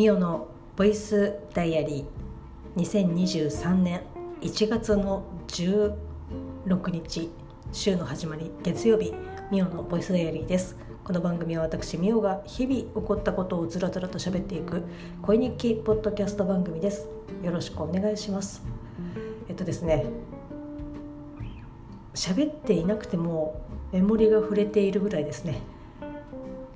ミオのボイスダイアリー。2023年。1月の16日週の始まり月曜日。ミオのボイスダイアリーです。この番組は私ミオが日々起こったことをずらずらと喋っていく恋日記ポッドキャスト番組です。よろしくお願いします。えっとですね。喋っていなくてもメモリが触れているぐらいですね。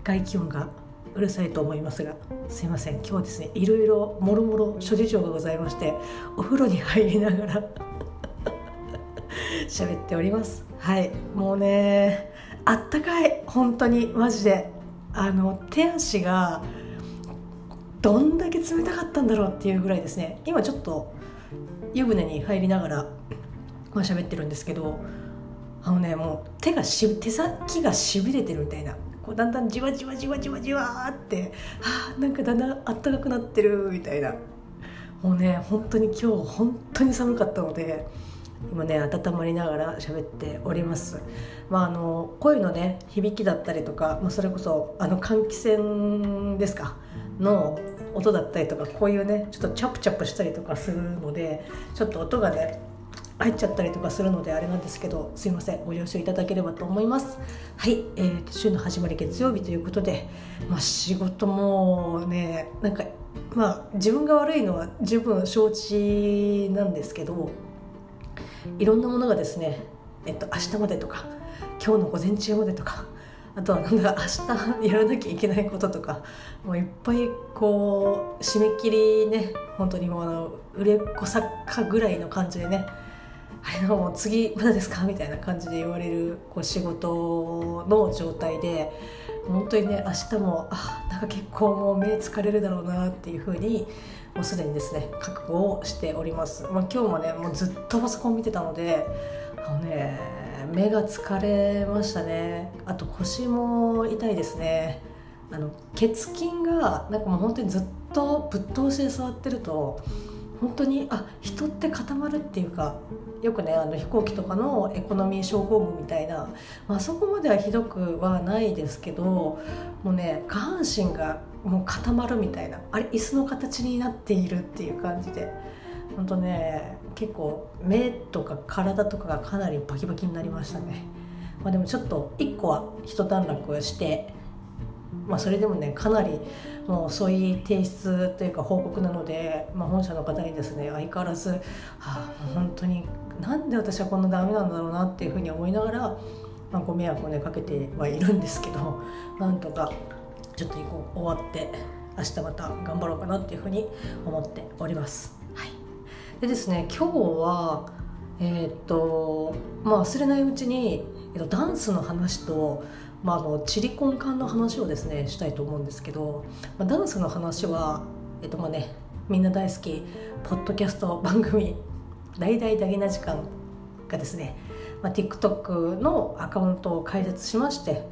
外気温がうるさいと思いますがすいません。今日はですねいろいろもろもろ諸事情がございましてお風呂に入りながら 喋っております。はい。もうねあったかい。本当に。マジで。あの手足がどんだけ冷たかったんだろうっていうぐらいですね。今ちょっと湯船に入りながら、まあ、喋ってるんですけどあのねもう手がし手先がしびれてるみたいな。こうだんだんじわじわじわじわじわってあなんかだんだんあったかくなってるみたいな。もうね本当に今日本当に寒かったので今ね温まりながら喋っております。まああの声のね響きだったりとか、まあ、それこそあの換気扇ですかの音だったりとかこういうねちょっとチャプチャプしたりとかするのでちょっと音がね入っちゃったりとかするのであれなんですけどすいません。ご了承いただければと思います。はい、えー、週の始まり月曜日ということで、まあ、仕事もねなんかまあ自分が悪いのは十分承知なんですけどいろんなものがですね、えっと、明日までとか今日の午前中までとかあとはなんだ明日 やらなきゃいけないこととかもういっぱいこう締め切りね本当にもうあの売れっ子作家ぐらいの感じでねあれもう次まだですかみたいな感じで言われるこう仕事の状態で本当にね明日もあなんか結構もう目疲れるだろうなっていうふうにもうすでにですね覚悟をしております、まあ、今日もねもうずっとパソコン見てたのであのね目が疲れましたね。あと腰も痛いですね。あの血筋がなんかもう本当にずっとぶっ通しで座ってると本当にあ人って固まるっていうかよくねあの飛行機とかのエコノミー症候群みたいな、まあそこまではひどくはないですけどもうね下半身がもう固まるみたいなあれ椅子の形になっているっていう感じで本当ね結構目とか体とかがかなりバキバキになりましたね、まあ、でもちょっと1個は一段落してまあ、それでもねかなりもうそういう提出というか報告なので、まあ、本社の方にですね相変わらず、はあ、本当になんで私はこんなダメなんだろうなっていうふうに思いながら、まあ、ご迷惑をねかけてはいるんですけどなんとかちょっと終わって明日また頑張ろうかなっていうふうに思っております。はい、でですね今日はえー、っとまあ忘れないうちに、えっと、ダンスの話とまあ、あのチリコン缶の話をですねしたいと思うんですけど、まあ、ダンスの話は、えっとまあね、みんな大好きポッドキャスト番組「大々だげな時間」がですね、まあ、TikTok のアカウントを開設しまして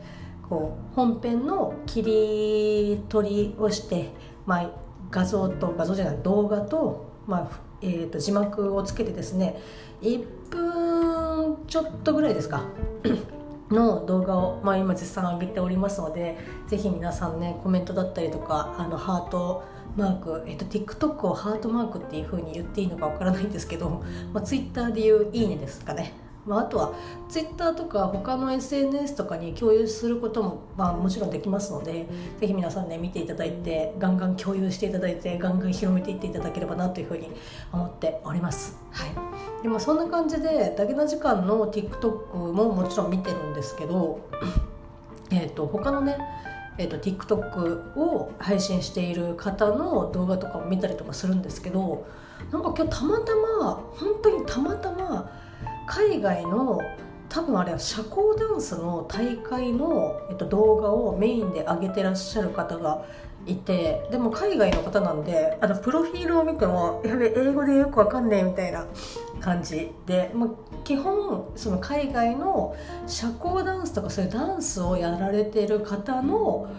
こう本編の切り取りをして、まあ、画像と画像じゃない動画と、まあえー、と字幕をつけてですね1分ちょっとぐらいですか？の動画を、まあ、今絶賛上げておりますのでぜひ皆さんねコメントだったりとかあのハートマーク、えっと、TikTok をハートマークっていう風に言っていいのかわからないんですけど、まあ、Twitter で言う「いいね」ですかね。まあ、あとは Twitter とか他の SNS とかに共有することも、まあ、もちろんできますのでぜひ皆さんね見ていただいてガンガン共有していただいてガンガン広めていっていただければなというふうに思っております。はい、でもそんな感じでだけな時間の TikTok ももちろん見てるんですけど えと他のねえーと、TikTok を配信している方の動画とかを見たりとかするんですけどなんか今日たまたま本当にたまたま海外の多分あれは社交ダンスの大会の、えっと、動画をメインで上げてらっしゃる方がいてでも海外の方なんであのプロフィールを見てもやべ英語でよくわかんねえみたいな感じで、まあ、基本その海外の社交ダンスとかそういうダンスをやられてる方の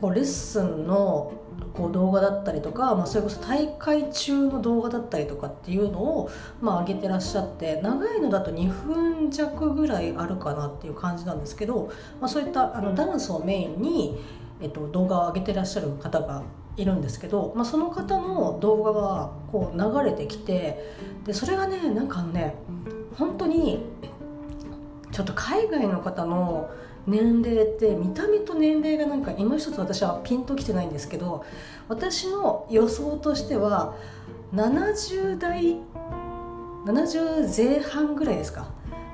こうレッスンのこう動画だったりとか、まあ、それこそ大会中の動画だったりとかっていうのを、まあ、上げてらっしゃって長いのだと2分弱ぐらいあるかなっていう感じなんですけど、まあ、そういったあのダンスをメインに、えっと、動画を上げてらっしゃる方がいるんですけど、まあ、その方の動画がこう流れてきてでそれがねなんかあのね本当にちょっと海外の方の年齢って見た目と年齢がなんか今一つ私はピンときてないんですけど私の予想としては70代70前半ぐらいですか？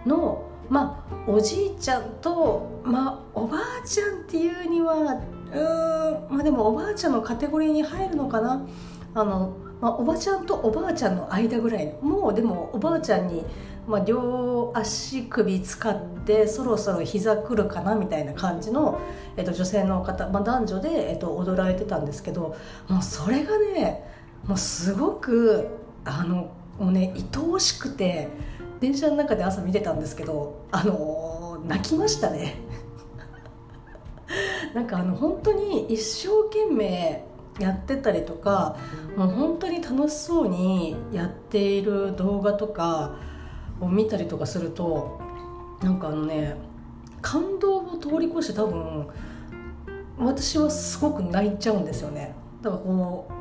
のまあおじいちゃんとまあおばあちゃんっていうにはうーんまあでもおばあちゃんのカテゴリーに入るのかな？あの、まあ、おばちゃんとおばあちゃんの間ぐらいもうでもおばあちゃんに、まあ、両足首使ってそろそろ膝くるかなみたいな感じの、えっと、女性の方、まあ、男女で、えっと、踊られてたんですけどもうそれがねもうすごくあのもうね愛おしくて電車の中で朝見てたんですけどあの泣きましたね。なんかあの本当に一生懸命やってたりとかもう本当に楽しそうにやっている動画とかを見たりとかするとなんかあのね感動を通り越して多分私はすごく泣いちゃうんですよね。だからこう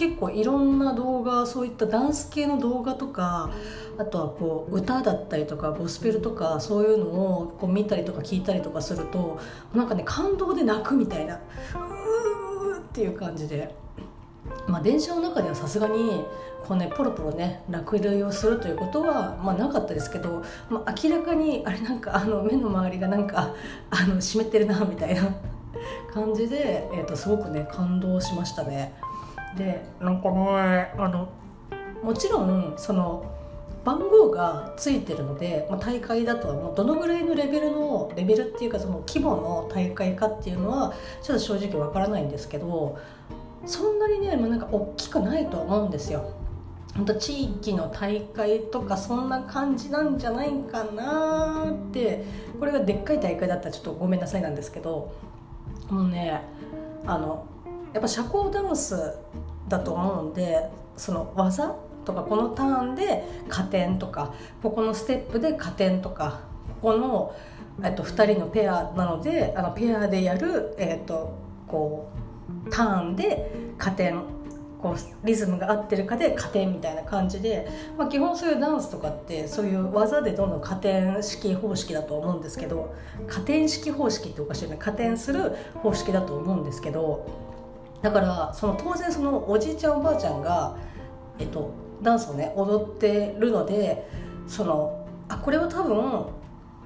結構いろんな動画そういったダンス系の動画とかあとはこう歌だったりとかゴスペルとかそういうのをこう見たりとか聞いたりとかするとなんかね感動で泣くみたいなうーっていう感じで。まあ、電車の中ではさすがにこう、ね、ポロポロね落雷をするということは、まあ、なかったですけど、まあ、明らかにあれなんかあの目の周りがなんかあの湿ってるなみたいな感じで、えーと、とすごくね感動しましたね。でなんかねあのもちろんその番号がついてるので、まあ、大会だとはもうどのぐらいのレベルのレベルっていうかその規模の大会かっていうのはちょっと正直わからないんですけどそんなにね、まあ、なんか大きくないと思うんですよ。本当地域の大会とかそんな感じなんじゃないかなってこれがでっかい大会だったらちょっとごめんなさいなんですけどもうねあのやっぱ社交ダンスだと思うんでその技とかこのターンで加点とかここのステップで加点とかここの、えっと、2人のペアなのであのペアでやる、えっと、こうターンで加点こうリズムが合ってるかで加点みたいな感じで、まあ、基本そういうダンスとかってそういう技でどんどん加点式方式だと思うんですけど加点式方式っておかしいよね。加点する方式だと思うんですけどだからその当然そのおじいちゃんおばあちゃんが、えっと、ダンスをね踊ってるのでそのあこれは多分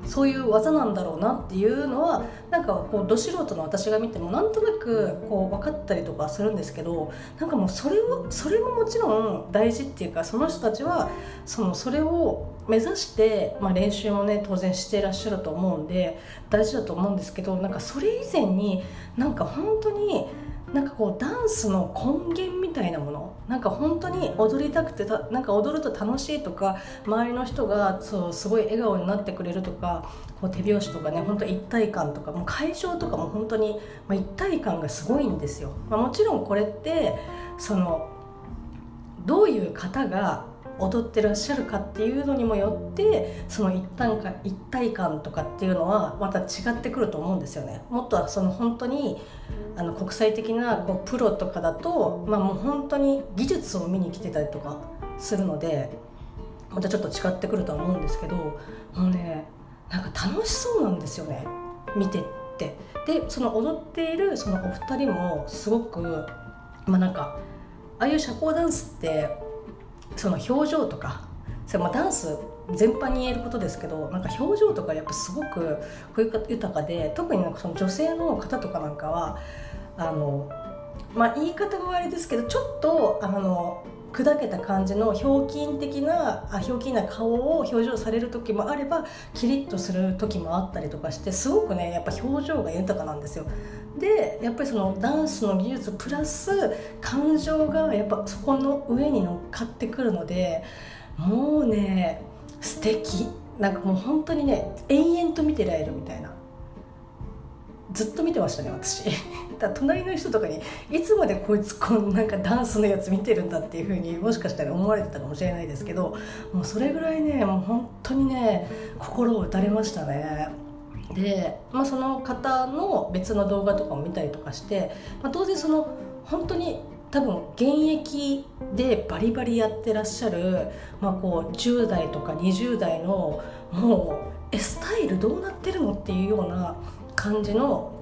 そういう技なんだろうなっていうのはなんかこうど素人の私が見てもなんとなくこう分かったりとかするんですけどなんかもうそれをそれももちろん大事っていうかその人たちはそのそれを目指して、まあ、練習もね当然していらっしゃると思うんで大事だと思うんですけどなんかそれ以前になんか本当になんかこうダンスの根源みたいなものなんか本当に踊りたくてたなんか踊ると楽しいとか周りの人がそうすごい笑顔になってくれるとかこう手拍子とかね本当一体感とかもう会場とかも本当に、まあ、一体感がすごいんですよ、まあ、もちろんこれってそのどういう方が踊ってらっしゃるかっていうのにもよってその一体感一体感とかっていうのはまた違ってくると思うんですよね。もっとその本当にあの国際的なこうプロとかだと、まあ、もう本当に技術を見に来てたりとかするのでまたちょっと違ってくるとは思うんですけどもうねなんか楽しそうなんですよね見てって。でその踊っているそのお二人もすごくまあなんかああいう社交ダンスってその表情とかそれまダンス全般に言えることですけどなんか表情とかやっぱすごく豊かで特になんかその女性の方とかなんかはあのまあ言い方が悪いですけどちょっとあの砕けた感じのひょうきん的なあひょうきんな顔を表情される時もあればキリッとする時もあったりとかしてすごくねやっぱ表情が豊かなんですよ。でやっぱりそのダンスの技術プラス感情がやっぱそこの上に乗っかってくるのでもうね素敵。なんかもう本当にね延々と見てられるみたいな。ずっと見てましたね私。だ隣の人とかにいつまでこいつこのなんかダンスのやつ見てるんだっていうふうにもしかしたら思われてたかもしれないですけどもうそれぐらいねもう本当にね心を打たれましたね。で、まあ、その方の別の動画とかも見たりとかして、まあ、当然その本当に多分現役でバリバリやってらっしゃる、まあ、こう10代とか20代のもうえスタイルどうなってるのっていうような感じの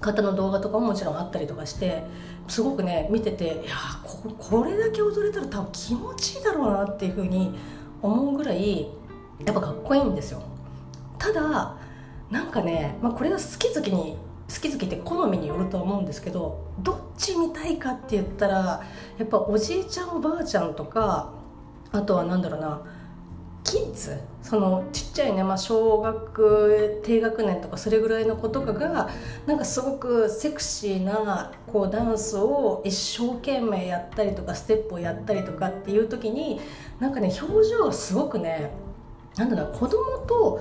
方の動画とかももちろんあったりとかしてすごくね見てていやここれだけ踊れたら多分気持ちいいだろうなっていうふうに思うぐらいやっぱかっこいいんですよ。ただなんかね、まあ、これは好き好きに好き好きって好みによるとは思うんですけどどっち見たいかって言ったらやっぱおじいちゃんおばあちゃんとかあとは何だろうなキッズそのちっちゃいね、まあ、小学低学年とかそれぐらいの子とかがなんかすごくセクシーなこうダンスを一生懸命やったりとかステップをやったりとかっていう時になんかね表情がすごくねなんだろう子供と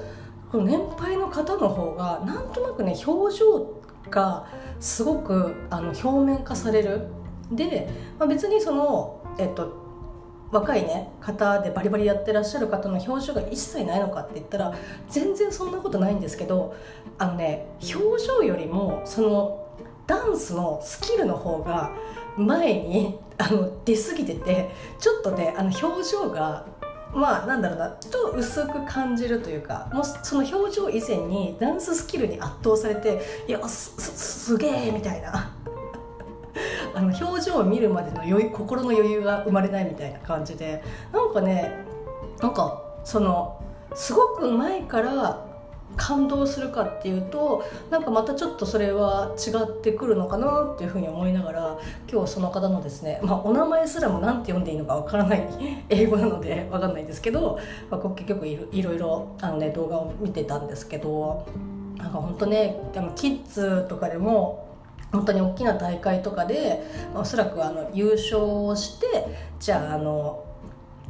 この年配の方の方がなんとなくね表情がすごくあの表面化される。で、まあ、別にその、えっと、若いね方でバリバリやってらっしゃる方の表情が一切ないのかって言ったら全然そんなことないんですけどあのね表情よりもそのダンスのスキルの方が前にあの出過ぎててちょっとねあの表情がまあなんだろうなちょっと薄く感じるというかもうその表情以前にダンススキルに圧倒されていやすすすげえみたいな。あの表情を見るまでの余裕心の余裕が生まれないみたいな感じで。なんかねなんかそのすごく前から感動するかっていうとなんかまたちょっとそれは違ってくるのかなっていうふうに思いながら今日その方のですね、まあ、お名前すらも何て読んでいいのかわからない 英語なので わかんないんですけど、まあ、結局いろいろあの、ね、動画を見てたんですけどなんか本当ねでもキッズとかでも本当に大きな大会とかでおそらくあの優勝をしてじゃああの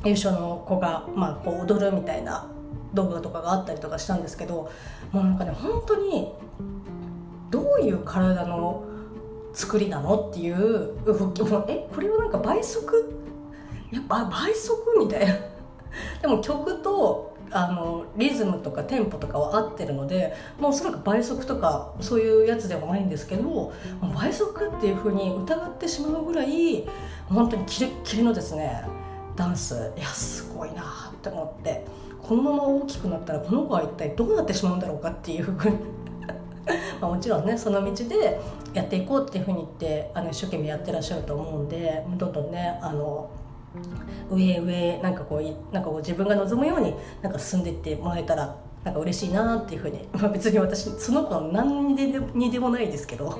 優勝の子が、まあ、こう踊るみたいな動画とかがあったりとかしたんですけどもうなんかね本当にどういう体の作りなのっていう動きもえこれはなんか倍速？やっぱ倍速みたいな。でも曲とあのリズムとかテンポとかは合ってるのでもうおそらく倍速とかそういうやつではないんですけど倍速っていうふうに疑ってしまうぐらい本当にキレッキレのですねダンス。いやすごいなって思って。このまま大きくなったらこの子は一体どうなってしまうんだろうかっていうふうに。まもちろんねその道でやっていこうっていうふうに言ってあの一生懸命やってらっしゃると思うんでどんどんねあの上上なんかこうなんかこう自分が望むようになんか進んでいってもらえたらなんか嬉しいなっていうふうに、まあ、別に私その子の何にでもないですけど。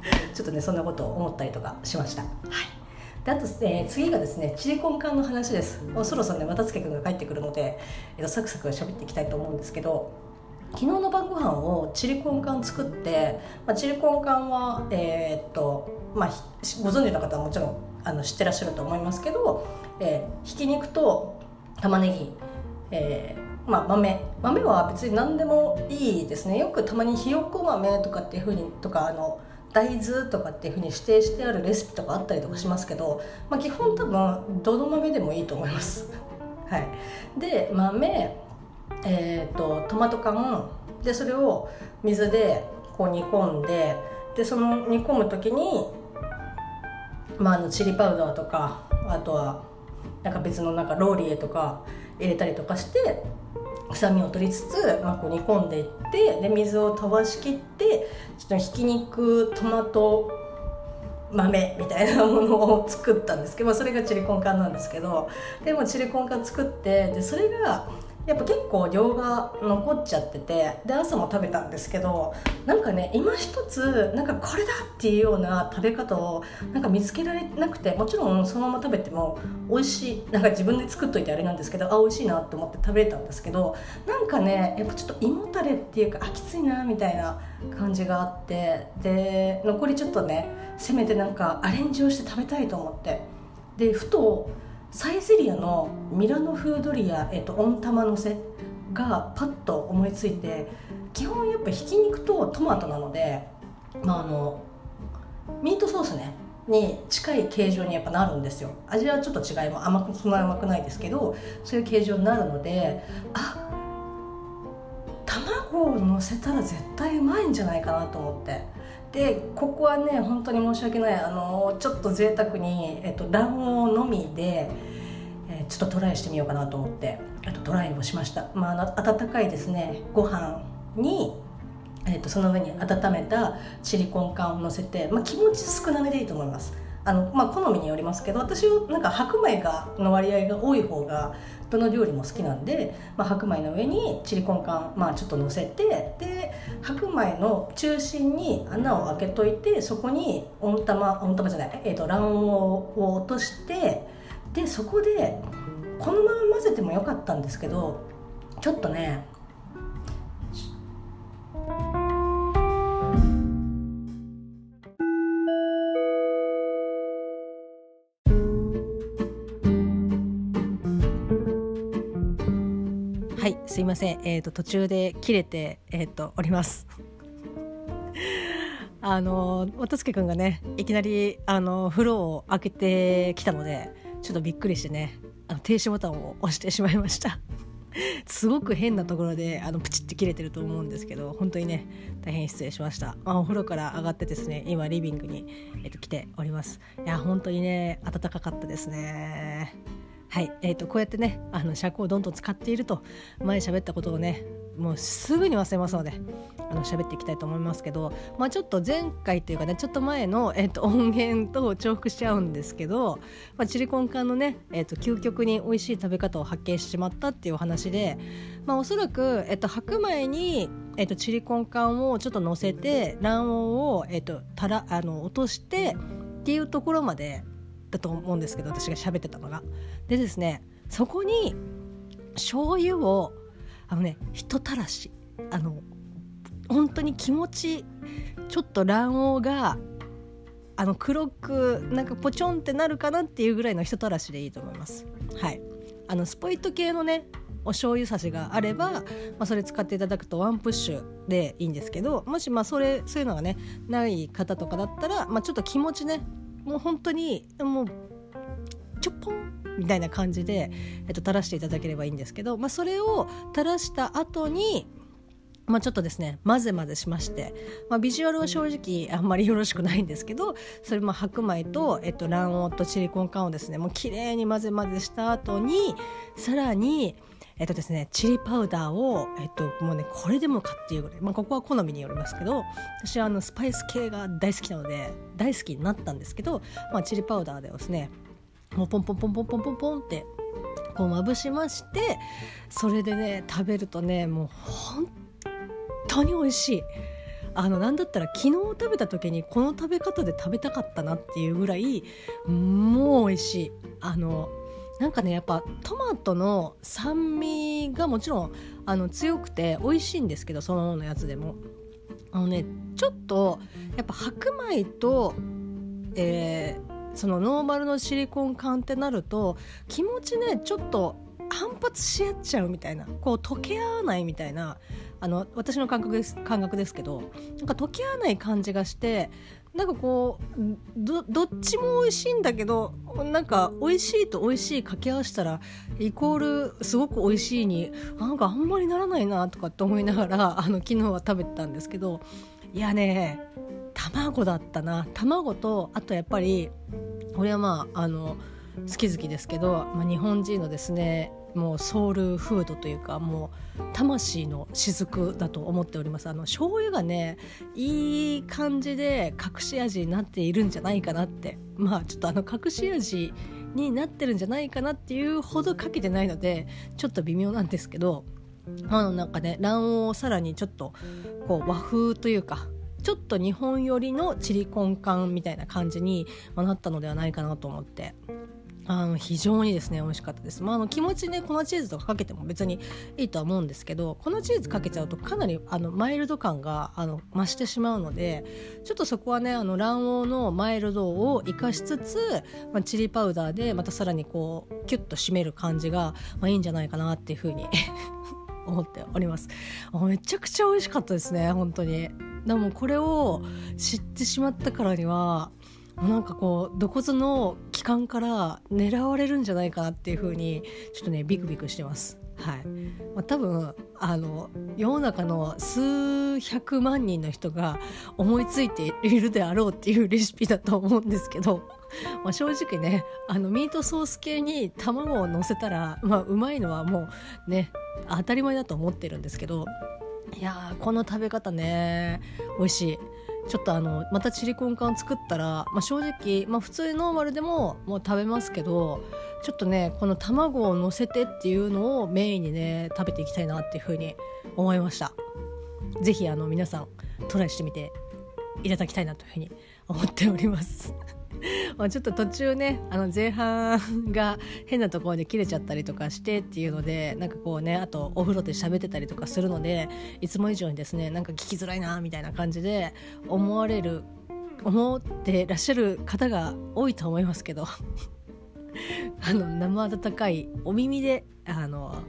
ちょっとねそんなことを思ったりとかしました。はい。であと、えー、次がですねチリコンカンの話です。もうそろそろね又助君が帰ってくるので、えー、とサクサク喋っていきたいと思うんですけど昨日の晩ご飯をチリコンカン作って、まあ、チリコンカンはえー、っとまあご存知の方はもちろんあの知ってらっしゃると思いますけど、えー、ひき肉と玉ねぎ、えーまあ、豆。豆は別に何でもいいですね。よくたまにひよこ豆とかっていうふうにとかあの大豆とかっていうふうに指定してあるレシピとかあったりとかしますけど、まあ、基本多分どの豆でもいいと思います。はい、で豆、えーと、トマト缶でそれを水でこう煮込んででその煮込む時に、まあ、あのチリパウダーとかあとはなんか別のなんかローリエとか入れたりとかして臭みを取りつつ、まあ、こう煮込んでいってで水を飛ばしきってひき肉トマト豆みたいなものを作ったんですけど、まあ、それがチリコンカンなんですけどでもチリコンカン作ってでそれがやっぱ結構量が残っちゃっててで朝も食べたんですけどなんかね今一つなんかこれだっていうような食べ方をなんか見つけられなくてもちろんそのまま食べても美味しいなんか自分で作っといてあれなんですけどあ美味しいなと思って食べれたんですけどなんかねやっぱちょっと胃もたれっていうかあきついなみたいな感じがあってで残りちょっとねせめてなんかアレンジをして食べたいと思って。でふとサイゼリアのミラノ風ドリア、えっと、温玉のせがパッと思いついて基本やっぱひき肉とトマトなので、まあ、あのミートソースねに近い形状にやっぱなるんですよ。味はちょっと違いも甘くそんな甘くないですけどそういう形状になるのであ卵をのせたら絶対うまいんじゃないかなと思って。でここはね本当に申し訳ない。あのちょっと贅沢に、えっと、卵黄のみで、えー、ちょっとトライしてみようかなと思ってあとトライをしました、まあ、あ温かいですね。ご飯にえーと、その上に温めたシリコン缶をのせて、まあ、気持ち少なめでいいと思います。あの、まあ、好みによりますけど私はなんか白米がの割合が多い方がどの料理も好きなんで、まあ、白米の上にチリコン缶、まあ、ちょっとのせてで白米の中心に穴を開けといてそこに温玉温玉じゃない、えーと、卵黄を落としてでそこでこのまま混ぜてもよかったんですけどちょっとねすいません、えーと、途中で切れて、えーと、おります。あの渡助君がねいきなりあの風呂を開けてきたのでちょっとびっくりしてねあの停止ボタンを押してしまいました。すごく変なところであのプチって切れてると思うんですけど本当にね大変失礼しました。あお風呂から上がってですね今リビングに、えーと来ております。いや本当にね暖かかったですね。はい、えーと、こうやってねあの尺をどんどん使っていると前喋ったことをねもうすぐに忘れますのであの喋っていきたいと思いますけど、まあ、ちょっと前回というかねちょっと前の、えーと、音源と重複しちゃうんですけど、まあ、チリコン缶のね、えーと、究極に美味しい食べ方を発見してしまったっていうお話で、まあ、おそらく、えー、と白米に、えー、とチリコン缶をちょっと乗せて卵黄を、えー、とたらあの落としてっていうところまでだと思うんですけど私が喋ってたのが。でですねそこに醤油をあのね人たらしあの本当に気持ちちょっと卵黄があの黒くなんかポチョンってなるかなっていうぐらいの人たらしでいいと思います。はいあのスポイト系のねお醤油差しがあれば、まあ、それ使っていただくとワンプッシュでいいんですけどもしまあそれそういうのがねない方とかだったら、まあ、ちょっと気持ちねもう本当にもうちょっぽんみたいな感じで、えっと、垂らしていただければいいんですけど、まあ、それを垂らした後にまあ、ちょっとですね混ぜ混ぜしまして、まあ、ビジュアルは正直あんまりよろしくないんですけどそれも白米と、えっと、卵黄とチリコン缶をですねもう綺麗に混ぜ混ぜした後にさらにえっとですね、チリパウダーを、えっと、もうねこれでもかっていうぐらい、まあ、ここは好みによりますけど私はあのスパイス系が大好きなので大好きになったんですけど、まあ、チリパウダーでですねもうポンポンポンポンポンポンポンってこうまぶしましてそれでね食べるとねもう本当に美味しい。あのなんだったら昨日食べた時にこの食べ方で食べたかったなっていうぐらいもう美味しいあのなんかねやっぱトマトの酸味がもちろんあの強くて美味しいんですけどそのままのやつでも。あのねちょっとやっぱ白米と、えー、そのノーマルのシリコン缶ってなると気持ちねちょっと反発し合っちゃうみたいな。こう溶け合わないみたいな。あの私の感覚です感覚ですけど。なんか溶け合わない感じがしてなんかこうどどっちも美味しいんだけどなんか美味しいと美味しい掛け合わせたらイコールすごく美味しいになんかあんまりならないなとかって思いながらあの昨日は食べてたんですけどいやね卵だったな。卵とあとやっぱり俺はまああの好き好きですけど、まあ、日本人のですねもうソウルフードというかもう魂の雫だと思っております。あの醤油がねいい感じで隠し味になっているんじゃないかなって。まあちょっとあの隠し味になってるんじゃないかなっていうほどかけてないのでちょっと微妙なんですけどあのなんかね卵黄をさらにちょっとこう和風というかちょっと日本寄りのチリコン缶みたいな感じになったのではないかなと思って。あの非常にですね美味しかったです、まあ、あの気持ちね粉チーズとかかけても別にいいとは思うんですけど粉チーズかけちゃうとかなりあのマイルド感があの増してしまうのでちょっとそこはねあの卵黄のマイルドを生かしつつ、まあ、チリパウダーでまたさらにこうキュッと締める感じが、まあ、いいんじゃないかなっていうふうに 思っております。めちゃくちゃ美味しかったですね本当に。でもこれを知ってしまったからにはなんかこうど骨の気管から狙われるんじゃないかなっていう風にちょっとねビクビクしてます。はいまあ、多分あの世の中の数百万人の人が思いついているであろうっていうレシピだと思うんですけど、まあ、正直ねあのミートソース系に卵を乗せたら、まあ、うまいのはもうね当たり前だと思ってるんですけどいやこの食べ方ね美味しい。ちょっとあのまたチリコン缶作ったら、まあ、正直、まあ、普通ノーマルでももう食べますけどちょっとねこの卵を乗せてっていうのをメインにね食べていきたいなっていうふうに思いました。是非皆さんトライしてみていただきたいなというふうに思っております。ちょっと途中ねあの前半が変なところで切れちゃったりとかしてっていうのでなんかこうねあとお風呂で喋ってたりとかするのでいつも以上にですねなんか聞きづらいなみたいな感じで思われる思ってらっしゃる方が多いと思いますけど あの生温かいお耳であの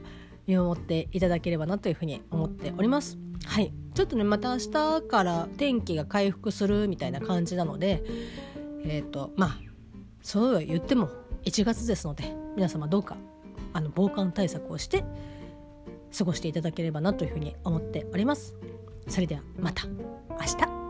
見守っていただければなというふうに思っております。はい、ちょっとねまた明日から天気が回復するみたいな感じなのでえっ、ー、とまあそうは言っても1月ですので皆様どうかあの防寒対策をして過ごしていただければなというふうに思っております。それではまた明日